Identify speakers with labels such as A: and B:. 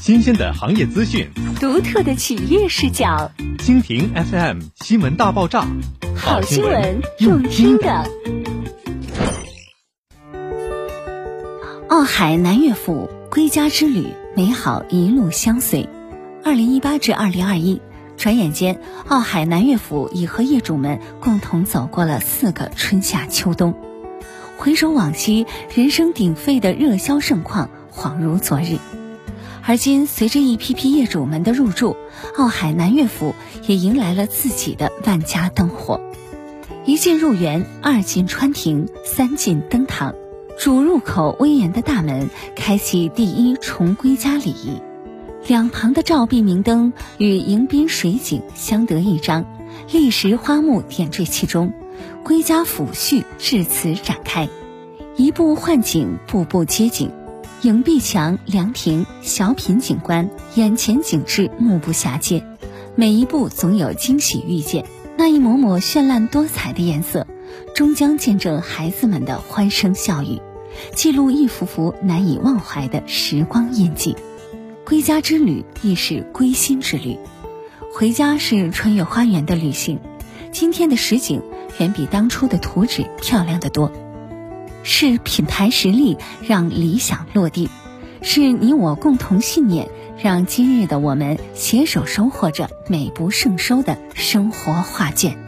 A: 新鲜的行业资讯，
B: 独特的企业视角。
A: 蜻蜓 FM 新闻大爆炸，
B: 好新闻用听的。奥海南岳府归家之旅，美好一路相随。二零一八至二零二一，转眼间，奥海南岳府已和业主们共同走过了四个春夏秋冬。回首往昔，人声鼎沸的热销盛况恍如昨日。而今，随着一批批业主们的入住，奥海南悦府也迎来了自己的万家灯火。一进入园，二进穿庭，三进登堂，主入口威严的大门开启第一重归家礼仪。两旁的照壁明灯与迎宾水景相得益彰，历石花木点缀其中。归家抚序至此展开，一步换景，步步接景，影壁墙、凉亭、小品景观，眼前景致目不暇接，每一步总有惊喜遇见。那一抹抹绚烂多彩的颜色，终将见证孩子们的欢声笑语，记录一幅幅难以忘怀的时光印记。归家之旅亦是归心之旅，回家是穿越花园的旅行。今天的实景。远比当初的图纸漂亮的多，是品牌实力让理想落地，是你我共同信念让今日的我们携手收获着美不胜收的生活画卷。